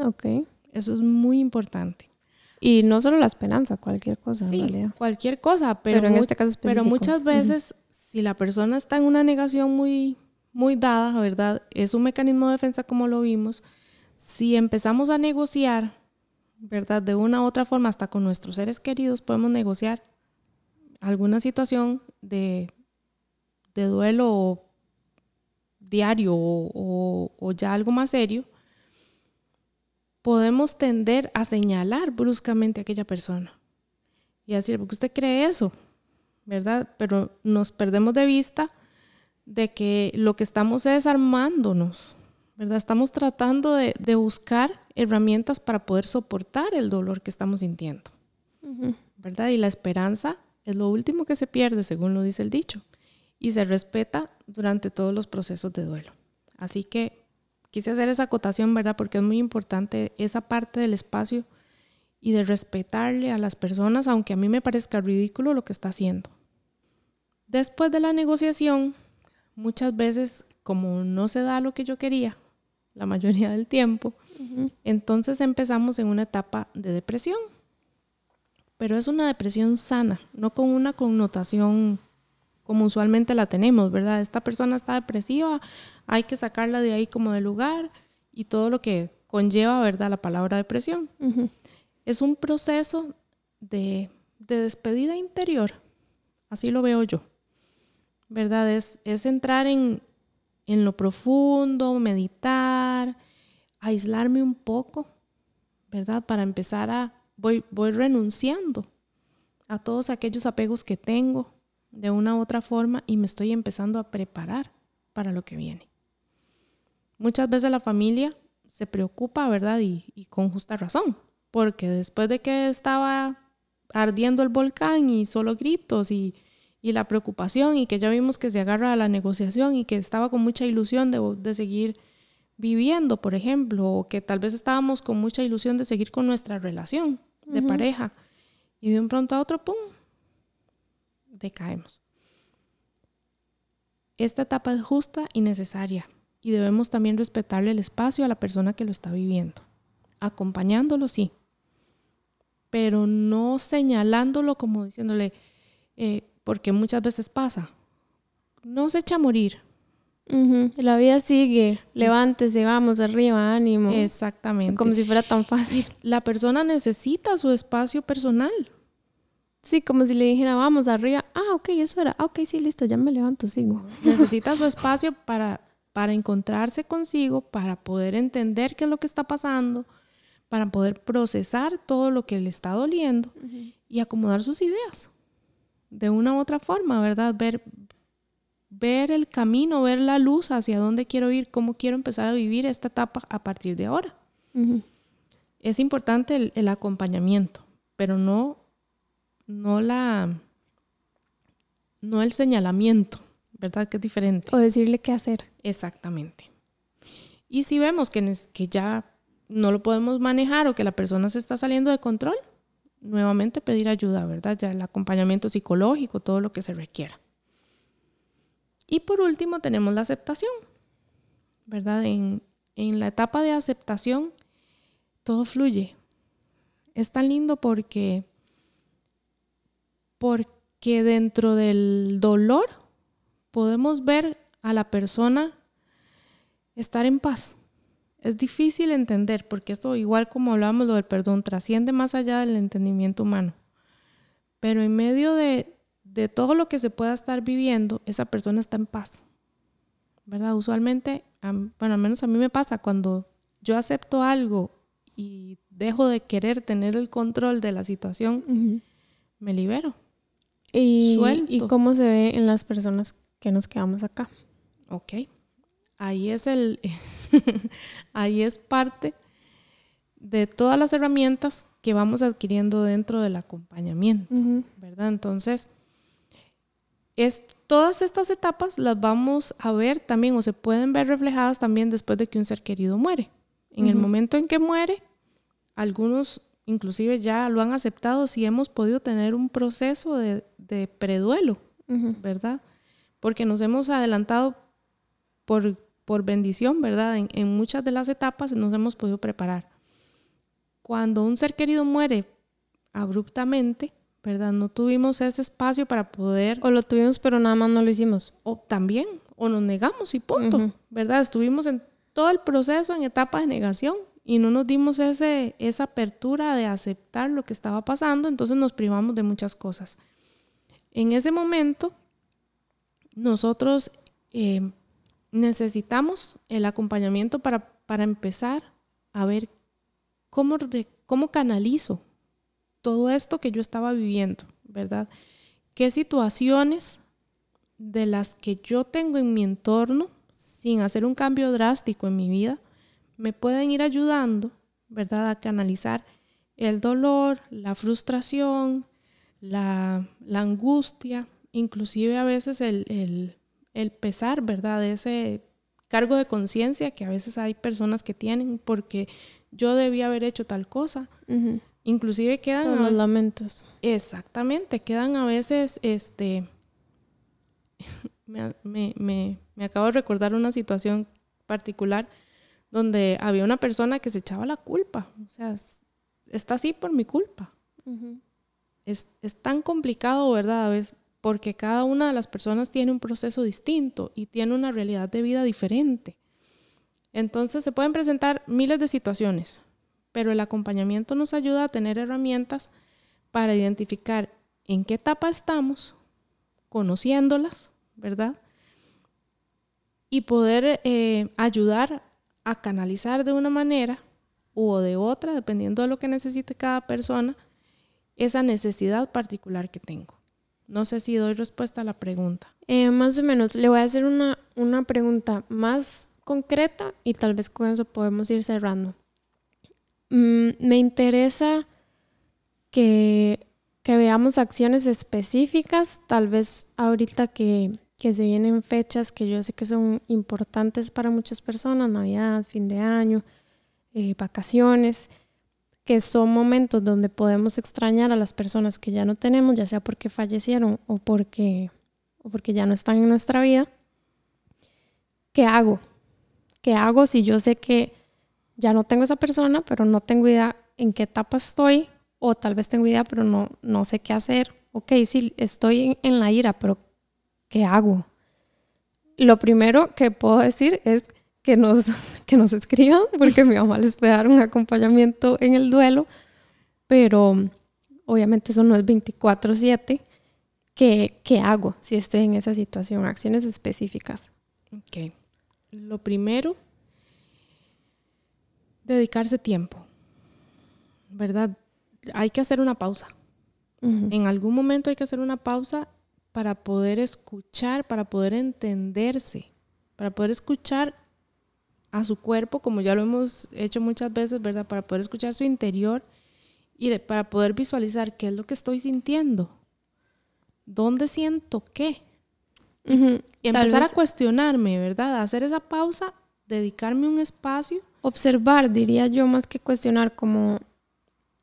Ok. Eso es muy importante. Y no solo la esperanza, cualquier cosa. Sí, cualquier cosa, pero, en este caso Pero muchas veces, si la persona está en una negación muy, muy dada, ¿verdad? Es un mecanismo de defensa como lo vimos. Si empezamos a negociar, ¿verdad? De una u otra forma, hasta con nuestros seres queridos, podemos negociar alguna situación de, de duelo diario o, ya algo más serio, podemos tender a señalar bruscamente a aquella persona y decir, porque usted cree eso? ¿Verdad? Pero nos perdemos de vista de que lo que estamos es armándonos, ¿verdad? Estamos tratando de, buscar herramientas para poder soportar el dolor que estamos sintiendo, ¿verdad? Y la esperanza es lo último que se pierde, según lo dice el dicho y se respeta durante todos los procesos de duelo. Así que quise hacer esa acotación, ¿verdad? Porque es muy importante esa parte del espacio y de respetarle a las personas, aunque a mí me parezca ridículo lo que está haciendo. Después de la negociación, muchas veces, como no se da lo que yo quería, la mayoría del tiempo, entonces empezamos en una etapa de depresión. Pero es una depresión sana, no con una connotación como usualmente la tenemos, ¿verdad? Esta persona está depresiva, hay que sacarla de ahí como de lugar y todo lo que conlleva, ¿verdad? La palabra depresión. Es un proceso de, despedida interior, así lo veo yo, ¿verdad? Es, es entrar en, en lo profundo, meditar, aislarme un poco, ¿verdad? Para empezar a, voy, voy renunciando a todos aquellos apegos que tengo, de una u otra forma y me estoy empezando a preparar para lo que viene. Muchas veces la familia se preocupa, ¿verdad? Y, con justa razón, porque después de que estaba ardiendo el volcán y solo gritos y, la preocupación y que ya vimos que se agarra a la negociación y que estaba con mucha ilusión de, de seguir viviendo, por ejemplo, o que tal vez estábamos con mucha ilusión de seguir con nuestra relación de pareja y de un pronto a otro, ¡pum!, decaemos. Esta etapa es justa y necesaria y debemos también respetarle el espacio a la persona que lo está viviendo, acompañándolo, sí, pero no señalándolo como diciéndole, eh, porque muchas veces pasa, no se echa a morir. La vida sigue, levántese, vamos arriba, ánimo. Exactamente. Como si fuera tan fácil. La persona necesita su espacio personal. Sí, como si le dijera, vamos arriba. Ah, ok, eso era. Ah, ok, sí, listo, ya me levanto, sigo. Necesita su espacio para, para encontrarse consigo, para poder entender qué es lo que está pasando, para poder procesar todo lo que le está doliendo y acomodar sus ideas de una u otra forma, ¿verdad? Ver, ver el camino, ver la luz hacia dónde quiero ir, cómo quiero empezar a vivir esta etapa a partir de ahora. Es importante el acompañamiento, pero no no la, no el señalamiento, ¿verdad? Que es diferente. O decirle qué hacer. Exactamente. Y si vemos que, que ya no lo podemos manejar o que la persona se está saliendo de control, nuevamente pedir ayuda, ¿verdad? Ya el acompañamiento psicológico, todo lo que se requiera. Y por último tenemos la aceptación, ¿verdad? En, en la etapa de aceptación todo fluye. Es tan lindo porque porque dentro del dolor podemos ver a la persona estar en paz. Es difícil entender porque esto, igual como hablamos lo del perdón, trasciende más allá del entendimiento humano. Pero en medio de, de todo lo que se pueda estar viviendo, esa persona está en paz. ¿Verdad? Usualmente, bueno, al menos a mí me pasa cuando yo acepto algo y dejo de querer tener el control de la situación, me libero. Y, ¿Y cómo se ve en las personas que nos quedamos acá? Ok. Ahí es el, ahí es parte de todas las herramientas que vamos adquiriendo dentro del acompañamiento, ¿verdad? Entonces, es, todas estas etapas las vamos a ver también o se pueden ver reflejadas también después de que un ser querido muere. En el momento en que muere, algunos inclusive ya lo han aceptado si hemos podido tener un proceso de, de preduelo, ¿verdad? Porque nos hemos adelantado por, por bendición, ¿verdad? En, en, muchas de las etapas nos hemos podido preparar. Cuando un ser querido muere abruptamente, ¿verdad? No tuvimos ese espacio para poder... O lo tuvimos, pero nada más no lo hicimos. O también, o nos negamos y punto, ¿verdad? Estuvimos en todo el proceso en etapa de negación y no nos dimos ese, esa apertura de aceptar lo que estaba pasando, entonces nos privamos de muchas cosas. En ese momento, nosotros eh, necesitamos el acompañamiento para, para empezar a ver cómo, cómo canalizo todo esto que yo estaba viviendo, ¿verdad? ¿Qué situaciones de las que yo tengo en mi entorno sin hacer un cambio drástico en mi vida, me pueden ir ayudando, ¿verdad?, a canalizar el dolor, la frustración, la, angustia, inclusive a veces el, pesar, ¿verdad?, de ese cargo de conciencia que a veces hay personas que tienen porque yo debía haber hecho tal cosa. Inclusive quedan... los lamentos. Exactamente, quedan a veces, este, me, acabo de recordar una situación particular donde había una persona que se echaba la culpa. O sea, está así por mi culpa. es, tan complicado, ¿verdad? A veces, porque cada una de las personas tiene un proceso distinto y tiene una realidad de vida diferente. Entonces se pueden presentar miles de situaciones, pero el acompañamiento nos ayuda a tener herramientas para identificar en qué etapa estamos, conociéndolas, ¿verdad? Y poder eh, ayudar a canalizar de una manera u de otra, dependiendo de lo que necesite cada persona, esa necesidad particular que tengo. No sé si doy respuesta a la pregunta. Eh, más o menos, le voy a hacer una, una pregunta más concreta y tal vez con eso podemos ir cerrando. Mm, me interesa que, que, veamos acciones específicas, tal vez ahorita que, que se vienen fechas que yo sé que son importantes para muchas personas, Navidad, fin de año, eh, vacaciones, que son momentos donde podemos extrañar a las personas que ya no tenemos, ya sea porque fallecieron o porque, o porque ya no están en nuestra vida. ¿Qué hago? ¿Qué hago si yo sé que ya no tengo esa persona, pero no tengo idea en qué etapa estoy? O tal vez tengo idea, pero no, no sé qué hacer. Ok, sí, estoy en, en la ira, pero ¿qué hago? Lo primero que puedo decir es que nos, que nos escriban, porque mi mamá les puede dar un acompañamiento en el duelo, pero obviamente eso no es 24/7. ¿Qué, ¿Qué hago si estoy en esa situación? Acciones específicas. Ok. Lo primero, dedicarse tiempo, ¿verdad? Hay que hacer una pausa. En algún momento hay que hacer una pausa para poder escuchar, para poder entenderse, para poder escuchar a su cuerpo, como ya lo hemos hecho muchas veces, ¿verdad? Para poder escuchar su interior y para poder visualizar qué es lo que estoy sintiendo, dónde siento qué. Y empezar a cuestionarme, ¿verdad? A hacer esa pausa, dedicarme un espacio. Observar, diría yo, más que cuestionar, como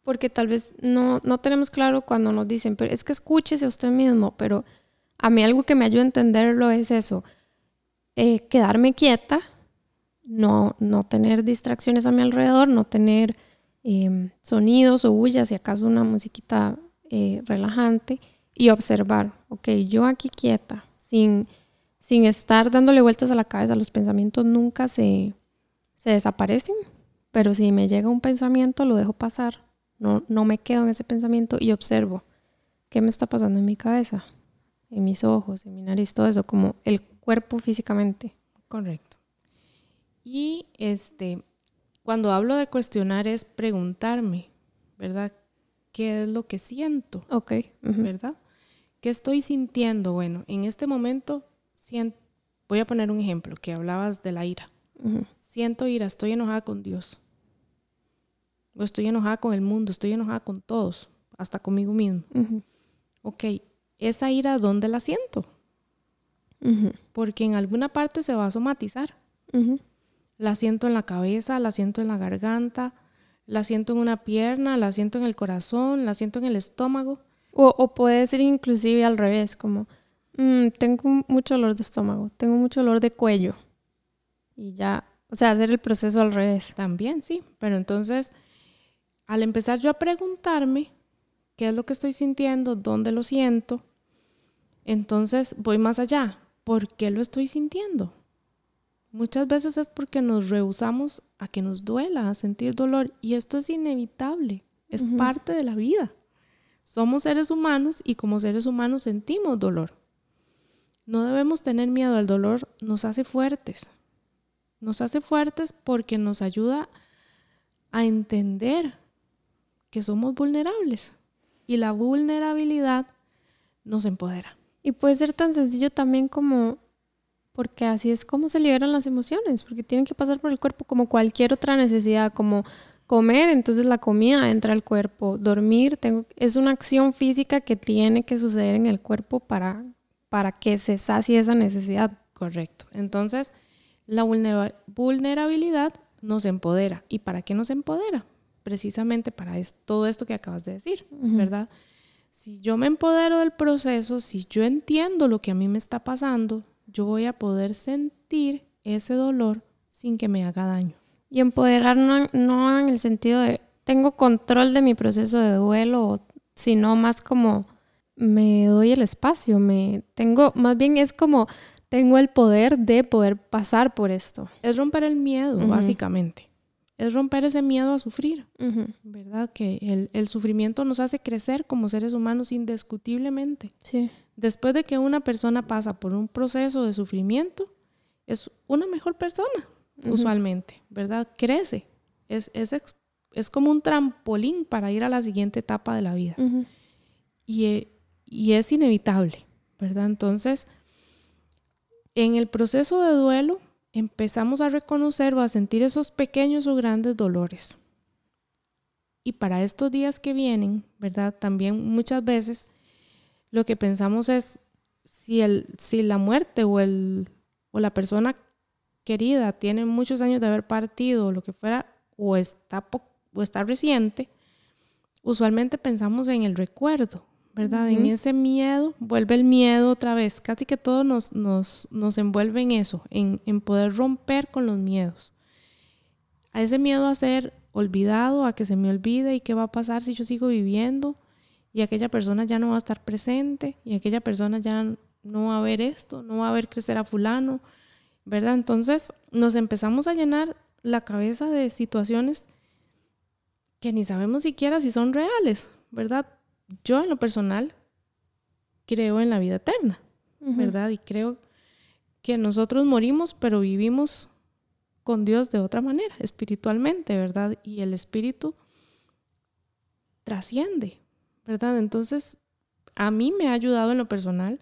porque tal vez no, no tenemos claro cuando nos dicen, pero es que escúchese usted mismo, pero a mí algo que me ayuda a entenderlo es eso, eh, quedarme quieta, no, no tener distracciones a mi alrededor, no tener em, sonidos o bullas, si acaso una musiquita eh, relajante, y observar, ok, yo aquí quieta, sin, sin estar dándole vueltas a la cabeza, los pensamientos nunca se, se desaparecen, pero si me llega un pensamiento, lo dejo pasar, no, no me quedo en ese pensamiento y observo qué me está pasando en mi cabeza, en mis ojos, en mi nariz, todo eso, como el cuerpo físicamente. Correcto. Y este, cuando hablo de cuestionar es preguntarme, ¿verdad? ¿Qué es lo que siento? Ok. ¿Verdad? ¿Qué estoy sintiendo? Bueno, en este momento sien- voy a poner un ejemplo, que hablabas de la ira. Siento ira, estoy enojada con Dios. O estoy enojada con el mundo, estoy enojada con todos, hasta conmigo mismo. ujú, Ok, esa ira, ¿dónde la siento? Porque en alguna parte se va a somatizar. La siento en la cabeza, la siento en la garganta, la siento en una pierna, la siento en el corazón, la siento en el estómago. O, o puede ser inclusive al revés, como "Mm, tengo mucho dolor de estómago, tengo mucho dolor de cuello. Y ya, o sea, hacer el proceso al revés. También, sí. Pero entonces, al empezar yo a preguntarme qué es lo que estoy sintiendo, dónde lo siento, entonces voy más allá. ¿Por qué lo estoy sintiendo? Muchas veces es porque nos rehusamos a que nos duela, a sentir dolor. Y esto es inevitable, es parte de la vida. Somos seres humanos y como seres humanos sentimos dolor. No debemos tener miedo al dolor, nos hace fuertes. Nos hace fuertes porque nos ayuda a entender que somos vulnerables. Y la vulnerabilidad nos empodera. Y puede ser tan sencillo también como, porque así es como se liberan las emociones, porque tienen que pasar por el cuerpo como cualquier otra necesidad, como comer, entonces la comida entra al cuerpo, dormir, tengo, es una acción física que tiene que suceder en el cuerpo para, para que se sacie esa necesidad. Correcto. Entonces, la vulnera- vulnerabilidad nos empodera. ¿Y para qué nos empodera? Precisamente para es- todo esto que acabas de decir. ¿verdad? Si yo me empodero del proceso, si yo entiendo lo que a mí me está pasando, yo voy a poder sentir ese dolor sin que me haga daño. Y empoderar no, no en el sentido de tengo control de mi proceso de duelo, sino más como me doy el espacio, me tengo, más bien es como tengo el poder de poder pasar por esto. Es romper el miedo, básicamente. Es romper ese miedo a sufrir, ¿verdad? Que el, el sufrimiento nos hace crecer como seres humanos indiscutiblemente. Sí. Después de que una persona pasa por un proceso de sufrimiento, es una mejor persona, usualmente, ¿verdad? Crece. Es, es, es como un trampolín para ir a la siguiente etapa de la vida. Y, e- y es inevitable, ¿verdad? Entonces, en el proceso de duelo, empezamos a reconocer o a sentir esos pequeños o grandes dolores. Y para estos días que vienen, ¿verdad? También muchas veces lo que pensamos es si, el, si la muerte o, el, o la persona querida tiene muchos años de haber partido o lo que fuera, o está, o está reciente, usualmente pensamos en el recuerdo, ¿verdad? En Ujú. ese miedo, vuelve el miedo otra vez. Casi que todo nos, nos, nos envuelve en eso, en, en poder romper con los miedos. A ese miedo a ser olvidado, a que se me olvide y qué va a pasar si yo sigo viviendo y aquella persona ya no va a estar presente y aquella persona ya no va a ver esto, no va a ver crecer a fulano, ¿verdad? Entonces nos empezamos a llenar la cabeza de situaciones que ni sabemos siquiera si son reales, ¿verdad? Yo en lo personal creo en la vida eterna. ¿verdad? Y creo que nosotros morimos, pero vivimos con Dios de otra manera, espiritualmente, ¿verdad? Y el espíritu trasciende, ¿verdad? Entonces, a mí me ha ayudado en lo personal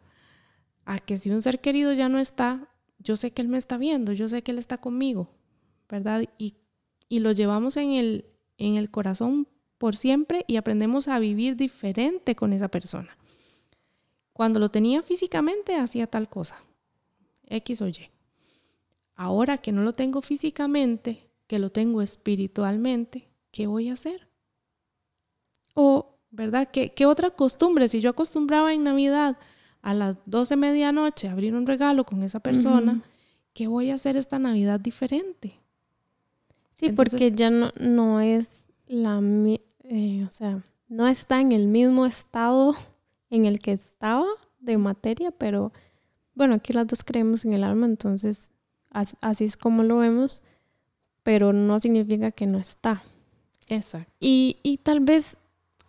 a que si un ser querido ya no está, yo sé que Él me está viendo, yo sé que Él está conmigo, ¿verdad? Y, y lo llevamos en el, en el corazón por siempre y aprendemos a vivir diferente con esa persona. Cuando lo tenía físicamente hacía tal cosa, X o Y. Ahora que no lo tengo físicamente, que lo tengo espiritualmente, ¿qué voy a hacer? O, ¿verdad? ¿Qué, qué otra costumbre? Si yo acostumbraba en Navidad a las 12 medianoche a abrir un regalo con esa persona. ¿qué voy a hacer esta Navidad diferente? Sí, Entonces- porque ya no, no es la, eh, o sea, no está en el mismo estado en el que estaba de materia, pero bueno, aquí las dos creemos en el alma, entonces así es como lo vemos, pero no significa que no está. Exacto. Y, y tal vez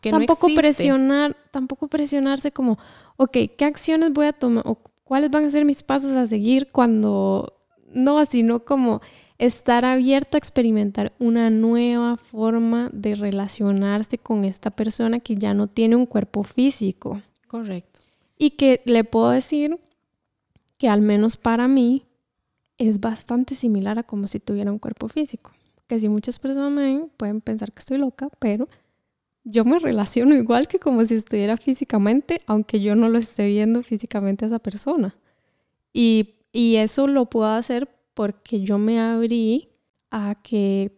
que tampoco presionar, tampoco presionarse como, ok, ¿qué acciones voy a tomar o cuáles van a ser mis pasos a seguir cuando no, sino como estar abierto a experimentar una nueva forma de relacionarse con esta persona que ya no tiene un cuerpo físico. Correcto. Y que le puedo decir que al menos para mí es bastante similar a como si tuviera un cuerpo físico. Que si muchas personas me ven, pueden pensar que estoy loca, pero yo me relaciono igual que como si estuviera físicamente, aunque yo no lo esté viendo físicamente a esa persona. Y, y eso lo puedo hacer porque yo me abrí a que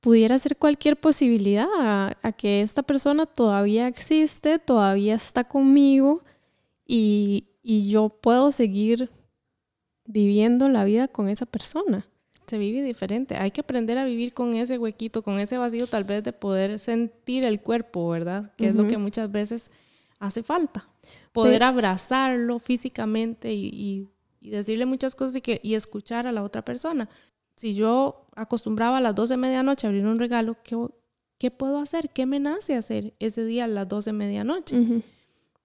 pudiera ser cualquier posibilidad, a, que esta persona todavía existe, todavía está conmigo y, y yo puedo seguir viviendo la vida con esa persona. Se vive diferente. Hay que aprender a vivir con ese huequito, con ese vacío tal vez de poder sentir el cuerpo, ¿verdad? Que es lo que muchas veces hace falta. Poder abrazarlo físicamente y y decirle muchas cosas y, que, y escuchar a la otra persona. Si yo acostumbraba a las 12 de medianoche a abrir un regalo, ¿qué, ¿qué puedo hacer? ¿Qué me nace hacer ese día a las 12 de medianoche?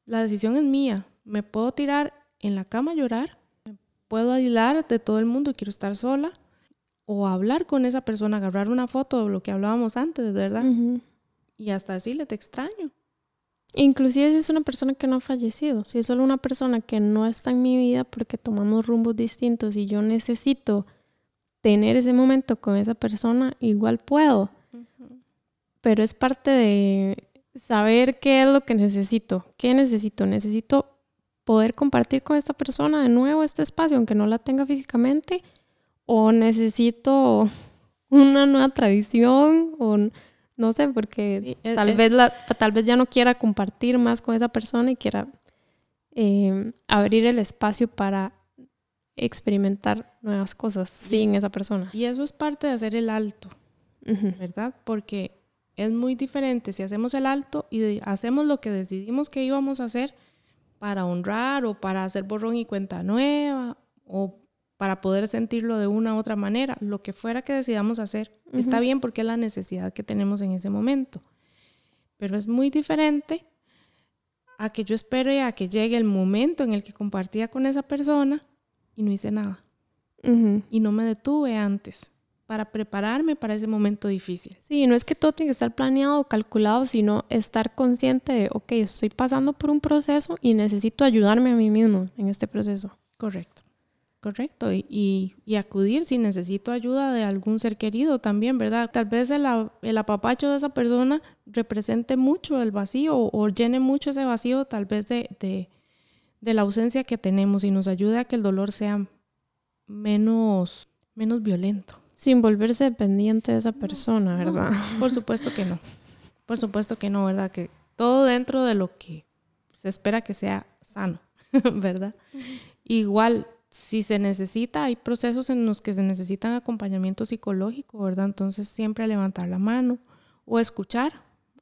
La decisión es mía. Me puedo tirar en la cama a llorar, me puedo aislar de todo el mundo y quiero estar sola, o hablar con esa persona, agarrar una foto de lo que hablábamos antes, ¿verdad? Y hasta decirle, te extraño. Inclusive si es una persona que no ha fallecido, si es solo una persona que no está en mi vida porque tomamos rumbos distintos y yo necesito tener ese momento con esa persona, igual puedo. Pero es parte de saber qué es lo que necesito. ¿Qué necesito? Necesito poder compartir con esta persona de nuevo este espacio, aunque no la tenga físicamente, o necesito una nueva tradición, o no sé, porque tal, vez la, tal vez ya no quiera compartir más con esa persona y quiera em, abrir el espacio para experimentar nuevas cosas sin esa persona. Y eso es parte de hacer el alto, ¿verdad? Porque es muy diferente si hacemos el alto y hacemos lo que decidimos que íbamos a hacer para honrar o para hacer borrón y cuenta nueva o para poder sentirlo de una u otra manera, lo que fuera que decidamos hacer, está bien porque es la necesidad que tenemos en ese momento. Pero es muy diferente a que yo espere a que llegue el momento en el que compartía con esa persona y no hice nada. Y no me detuve antes para prepararme para ese momento difícil. Sí, no es que todo tiene que estar planeado o calculado, sino estar consciente de, ok, estoy pasando por un proceso y necesito ayudarme a mí mismo en este proceso. Correcto. Correcto, y, acudir si necesito ayuda de algún ser querido también, ¿verdad? Tal vez el, el, apapacho de esa persona represente mucho el vacío o, llene mucho ese vacío tal vez de, de, la ausencia que tenemos y nos ayude a que el dolor sea menos, menos violento. Sin volverse dependiente de esa persona, ¿verdad? por supuesto que no, por supuesto que no, ¿verdad? Que todo dentro de lo que se espera que sea sano, ¿verdad? Igual si se necesita, hay procesos en los que se necesitan acompañamiento psicológico, ¿verdad? Entonces siempre levantar la mano o escuchar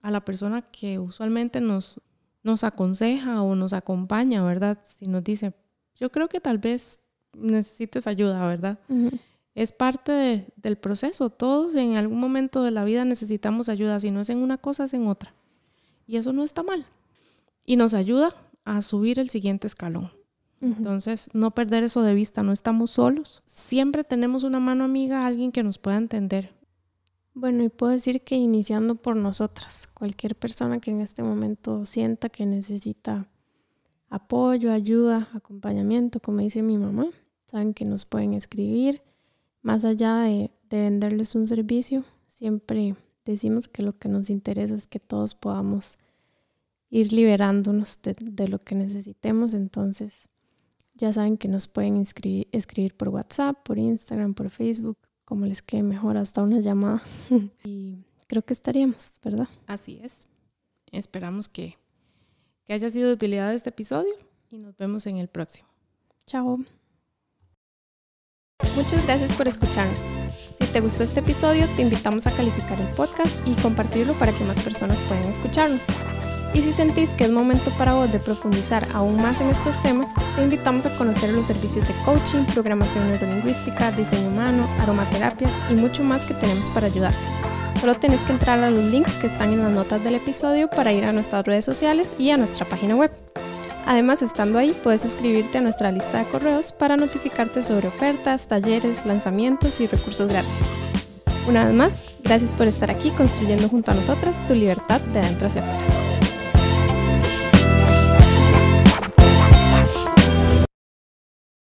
a la persona que usualmente nos, nos aconseja o nos acompaña, ¿verdad? Si nos dice, yo creo que tal vez necesites ayuda, ¿verdad? Es parte del proceso. Todos en algún momento de la vida necesitamos ayuda. Si no es en una cosa, es en otra. Y eso no está mal. Y nos ayuda a subir el siguiente escalón. Entonces, no perder eso de vista, no estamos solos. Siempre tenemos una mano amiga, alguien que nos pueda entender. Bueno, y puedo decir que iniciando por nosotras, cualquier persona que en este momento sienta que necesita apoyo, ayuda, acompañamiento, como dice mi mamá, saben que nos pueden escribir. Más allá de, venderles un servicio, siempre decimos que lo que nos interesa es que todos podamos ir liberándonos de, de lo que necesitemos. Entonces, ya saben que nos pueden escribir, por WhatsApp, por Instagram, por Facebook, como les quede mejor, hasta una llamada. y creo que estaríamos, ¿verdad? Así es. Esperamos que, que haya sido de utilidad este episodio y nos vemos en el próximo. Chao. Muchas gracias por escucharnos. Si te gustó este episodio, te invitamos a calificar el podcast y compartirlo para que más personas puedan escucharnos. Y si sentís que es momento para vos de profundizar aún más en estos temas, te invitamos a conocer los servicios de coaching, programación neurolingüística, diseño humano, aromaterapia y mucho más que tenemos para ayudarte. Solo tenés que entrar a los links que están en las notas del episodio para ir a nuestras redes sociales y a nuestra página web. Además, estando ahí, puedes suscribirte a nuestra lista de correos para notificarte sobre ofertas, talleres, lanzamientos y recursos gratis. Una vez más, gracias por estar aquí construyendo junto a nosotras tu libertad de adentro hacia afuera.